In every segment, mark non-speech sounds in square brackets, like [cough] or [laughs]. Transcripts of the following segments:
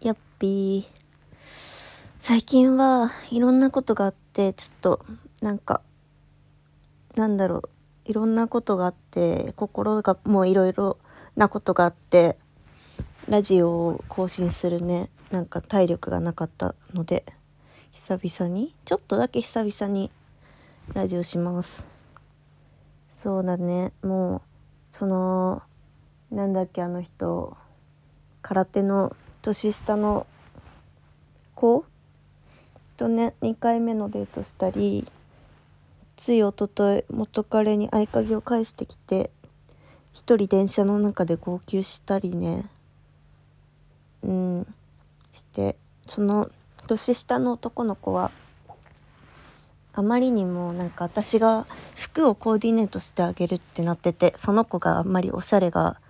やっぴー。最近はいろんなことがあって、ちょっと、なんか、なんだろう、いろんなことがあって、心がもういろいろなことがあって、ラジオを更新するね、なんか体力がなかったので、久々に、ちょっとだけ久々にラジオします。そうだね、もう、その、なんだっけ、あの人、空手の年下の子？とね2回目のデートしたりついおととい元彼に合鍵を返してきて一人電車の中で号泣したりね。うん。してその年下の男の子はあまりにもなんか私が服をコーディネートしてあげるってなっててその子があんまりおしゃれが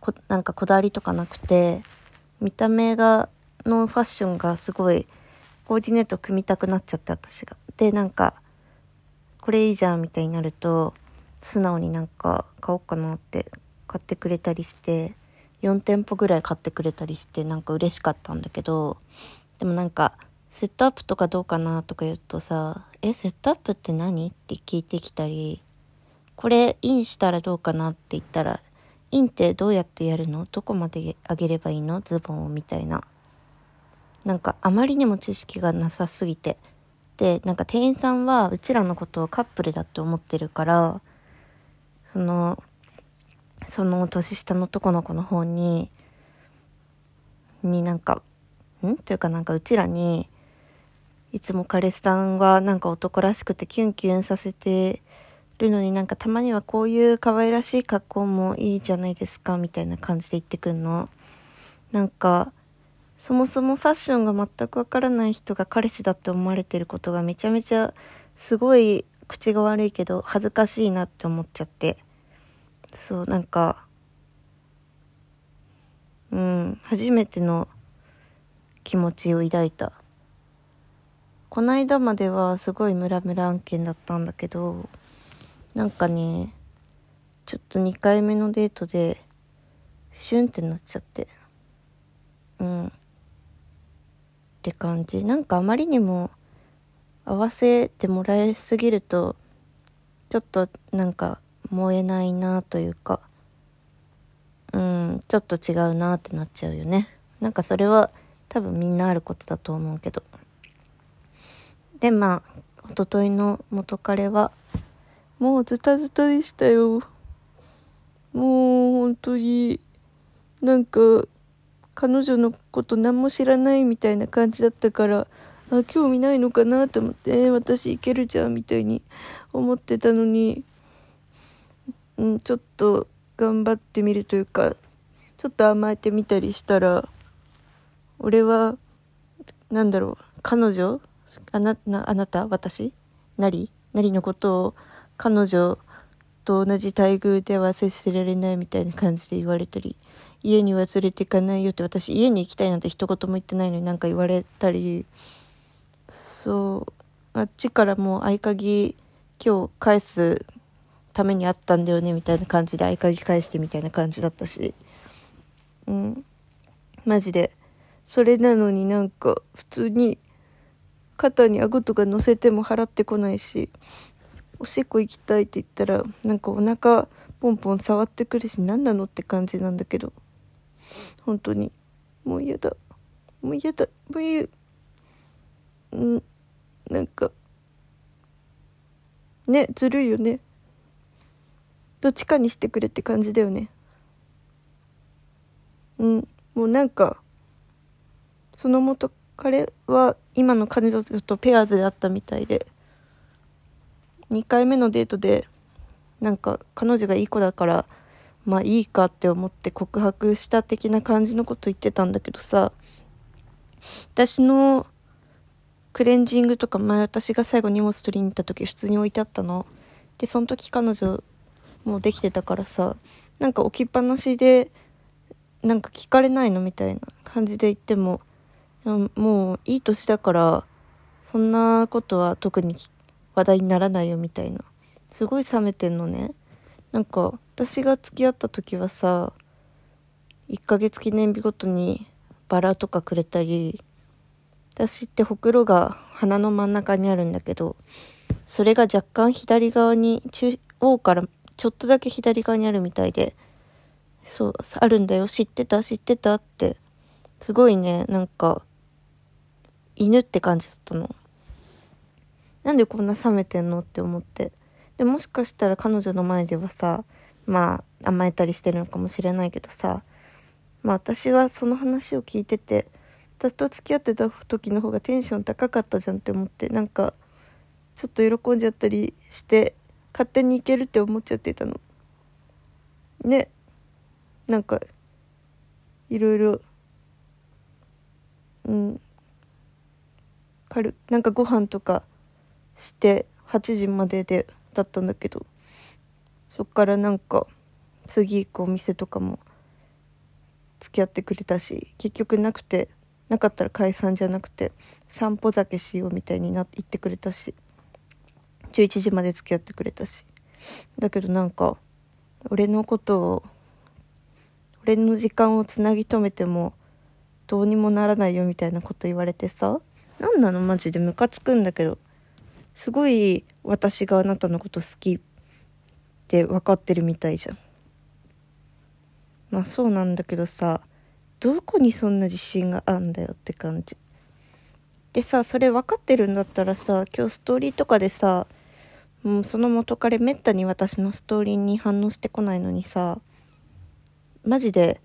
こなんかこだわりとかなくて見た目がのファッションがすごいコーディネート組みたくなっちゃって私が。でなんかこれいいじゃんみたいになると素直になんか買おうかなって買ってくれたりして4店舗ぐらい買ってくれたりしてなんか嬉しかったんだけどでもなんかセットアップとかどうかなとか言うとさ「えセットアップって何?」って聞いてきたり「これインしたらどうかな?」って言ったらインってどうやってやるのどこまで上げればいいの？ズボンをみたいな。なんかあまりにも知識がなさすぎて。で、なんか店員さんはうちらのことをカップルだって思ってるから、その、その年下の男の子の方に、になんか、ん？というかなんかうちらに、いつも彼氏さんはなんか男らしくてキュンキュンさせてるのになんかたまにはこういう可愛らしい格好もいいじゃないですかみたいな感じで言ってくんの？なんか、そもそもファッションが全くわからない人が彼氏だって思われてることがめちゃめちゃすごい口が悪いけど恥ずかしいなって思っちゃって。そう、なんか、うん、初めての気持ちを抱いた。こないだまではすごいムラムラ案件だったんだけど、なんかね、ちょっと2回目のデートで、シュンってなっちゃって。うん。って感じ。なんかあまりにも合わせてもらいすぎると、ちょっとなんか燃えないなというか、うん、ちょっと違うなってなっちゃうよね。なんかそれは多分みんなあることだと思うけど。で、まあ、一昨日の元彼は、もうズタズタでしたよ。もう本当に、なんか、彼女のこと何も知らないみたいな感じだったから、あ、興味ないのかなと思って、えー私いけるじゃんみたいに思ってたのに、うん、ちょっと頑張ってみるというか、ちょっと甘えてみたりしたら、俺は、なんだろう、彼女？あな、な、あなた？私？なり？なりのことを彼女と同じ待遇では接せられないみたいな感じで言われたり、家には連れて行かないよって私家に行きたいなんて一言も言ってないのになんか言われたり、そう、あっちからもう合鍵今日返すためにあったんだよねみたいな感じで合鍵返してみたいな感じだったし、うん、マジで。それなのになんか普通に肩に顎とか乗せても払ってこないし、おしっこ行きたいって言ったらなんかお腹ポンポン触ってくるし何なのって感じなんだけど。本当に。もう嫌だ。もう嫌だ。もう嫌う。ん。なんか。ねずるいよね。どっちかにしてくれって感じだよね。うん。もうなんか。その元彼は今の彼女とペアーズであったみたいで。2回目のデートでなんか彼女がいい子だからまあいいかって思って告白した的な感じのこと言ってたんだけどさ私のクレンジングとか前私が最後荷物取りに行った時普通に置いてあったの。でその時彼女もうできてたからさなんか置きっぱなしでなんか聞かれないのみたいな感じで言ってももういい年だからそんなことは特に話題にならないよみたいな。すごい冷めてんのね。なんか私が付き合った時はさ1ヶ月記念日ごとにバラとかくれたり私ってほくろが鼻の真ん中にあるんだけどそれが若干左側に中央からちょっとだけ左側にあるみたいでそうあるんだよ。知ってた知ってたって。すごいね。なんか犬って感じだったの。なんでこんな冷めてんのって思って。でもしかしたら彼女の前ではさまあ甘えたりしてるのかもしれないけどさまあ私はその話を聞いてて私と付き合ってた時の方がテンション高かったじゃんって思ってなんかちょっと喜んじゃったりして勝手に行けるって思っちゃってたの。ね。なんかいろいろうん。かるなんかご飯とかして8時まででだったんだけどそっからなんか次行くお店とかも付き合ってくれたし結局なくてなかったら解散じゃなくて散歩酒しようみたいにな言ってくれたし11時まで付き合ってくれたしだけどなんか俺のことを俺の時間をつなぎ止めてもどうにもならないよみたいなこと言われてさ何なのマジでムカつくんだけどすごい私があなたのこと好きって分かってるみたいじゃん。まあそうなんだけどさどこにそんな自信があんだよって感じ。でさそれ分かってるんだったらさ今日ストーリーとかでさもうその元彼めったに私のストーリーに反応してこないのにさマジで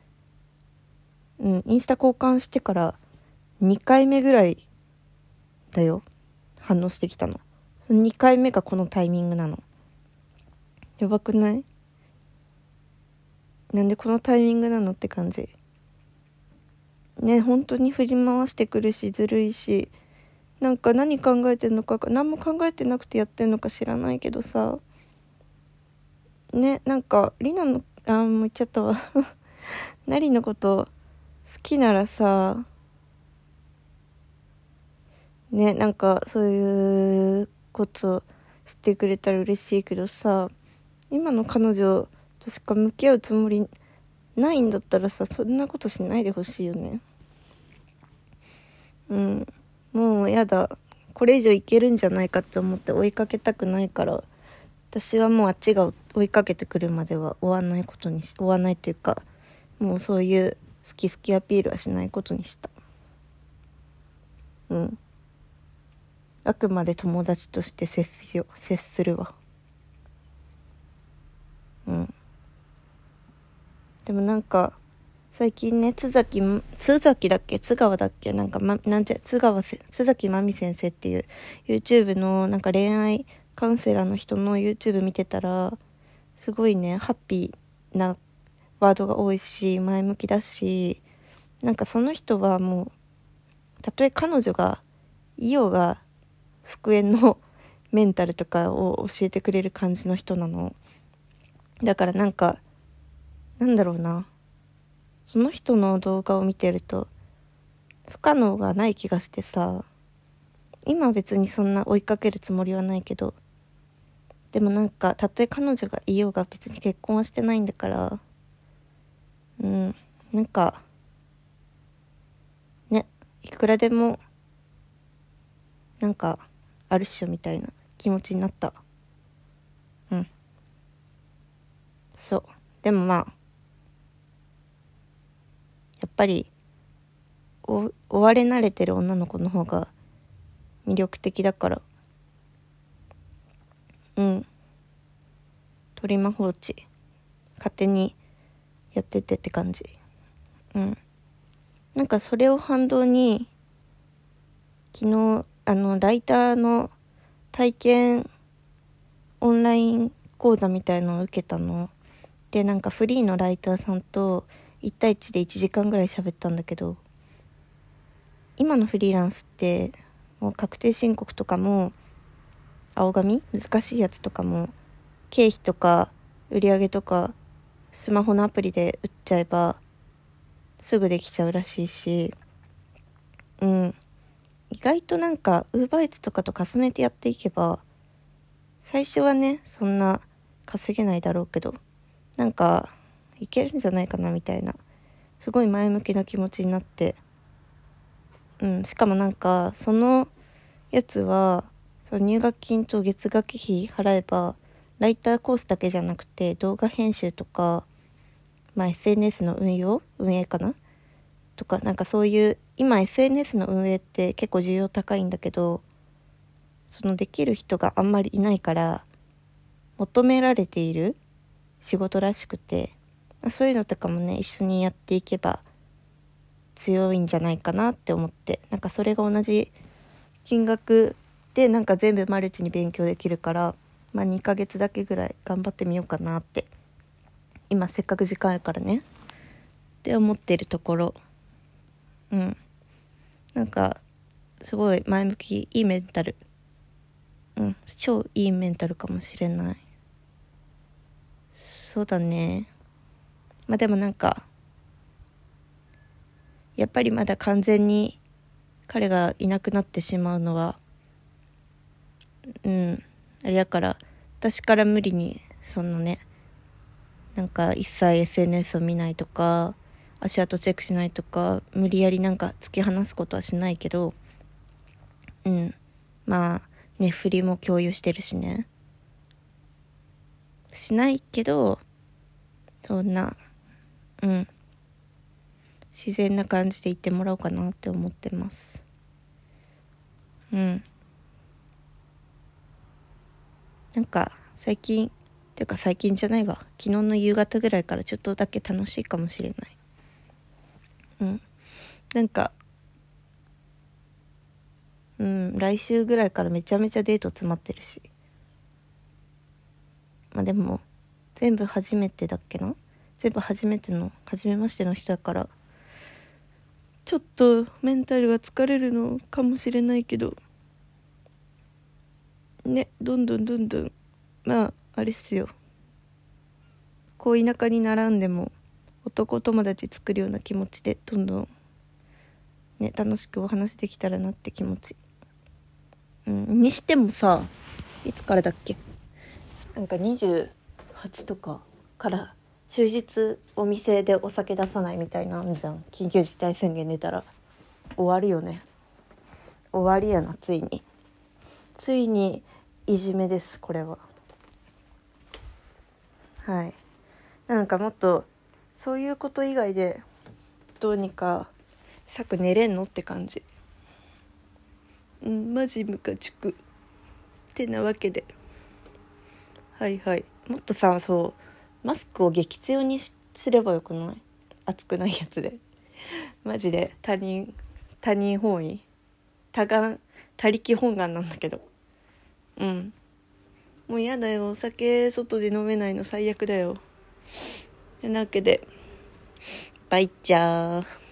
うんインスタ交換してから2回目ぐらいだよ。反応してきたの。2回目がこのタイミングなの。やばくない？なんでこのタイミングなのって感じ。ね本当に振り回してくるしずるいし。なんか何考えてんのか何も考えてなくてやってんのか知らないけどさ。ねなんかりなのあもう言っちゃったわ。[laughs] なりのこと好きならさ。ねなんかそういうことしてくれたら嬉しいけどさ今の彼女としか向き合うつもりないんだったらさそんなことしないでほしいよね。うん。もうやだ。これ以上いけるんじゃないかって思って追いかけたくないから。私はもうあっちが追いかけてくるまでは追わないことにし追わないというかもうそういう好き好きアピールはしないことにした。うん。あくまで友達として接しよ接するわ。うん。でもなんか最近ね津崎津崎だっけ？津川だっけ？なんか、ま、なんて津川津崎真美先生っていう YouTube のなんか恋愛カウンセラーの人の YouTube 見てたらすごいねハッピーなワードが多いし前向きだしなんかその人はもうたとえ彼女がいようが復縁の [laughs] メンタルとかを教えてくれる感じの人なの。だからなんかなんだろうな。その人の動画を見てると不可能がない気がしてさ。今別にそんな追いかけるつもりはないけど。でもなんかたとえ彼女がいようが別に結婚はしてないんだから。うん。なんかねいくらでもなんかあるっしょみたいな気持ちになった。うん。そう。でもまあやっぱり追われ慣れてる女の子の方が魅力的だから。うん。鳥間放置。勝手にやっててって感じ。うん。なんかそれを反動に昨日あのライターの体験オンライン講座みたいのを受けたの。でなんかフリーのライターさんと1対1で1時間ぐらい喋ったんだけど今のフリーランスってもう確定申告とかも青紙難しいやつとかも経費とか売り上げとかスマホのアプリで売っちゃえばすぐできちゃうらしいしうん。意外となんか UberEats とかと重ねてやっていけば最初はねそんな稼げないだろうけどなんかいけるんじゃないかなみたいなすごい前向きな気持ちになってうんしかもなんかそのやつはその入学金と月額費払えばライターコースだけじゃなくて動画編集とか、まあ、SNS の運用？運営かな？とかなんかそういう今 SNS の運営って結構需要高いんだけどそのできる人があんまりいないから求められている仕事らしくてそういうのとかもね一緒にやっていけば強いんじゃないかなって思ってなんかそれが同じ金額でなんか全部マルチに勉強できるからまあ2ヶ月だけぐらい頑張ってみようかなって今せっかく時間あるからねって思ってるところ。うん。なんかすごい前向きいいメンタル。うん。超いいメンタルかもしれない。そうだね。まあでもなんかやっぱりまだ完全に彼がいなくなってしまうのはうん。あれだから私から無理にそのねなんか一切 SNS を見ないとか足跡チェックしないとか無理やりなんか突き放すことはしないけどうん。まあね振りも共有してるしね。しないけどそんなうん。自然な感じで言ってもらおうかなって思ってます。うん。なんか最近ていうか最近じゃないわ。昨日の夕方ぐらいからちょっとだけ楽しいかもしれない。うん。なんかうん来週ぐらいからめちゃめちゃデート詰まってるし。まあでも全部初めてだっけな？全部初めての初めましての人だからちょっとメンタルは疲れるのかもしれないけどねどんどんどんどんまああれっすよ。こう田舎に並んでも男友達作るような気持ちでどんどんね楽しくお話できたらなって気持ち。うんにしてもさいつからだっけ？なんか28とかから終日お店でお酒出さないみたいなんじゃん。緊急事態宣言出たら。終わるよね。終わりやなついに。ついにいじめですこれは。はい。なんかもっとそういうこと以外でどうにか策寝れんのって感じ。うんマジムカつく。ってなわけで。はいはい。もっとさそうマスクを激強にすればよくない？熱くないやつで。マジで。他人他人本位。多眼他力本願なんだけど。うん。もう嫌だよ。お酒外で飲めないの最悪だよ。てなわけでバイチャー。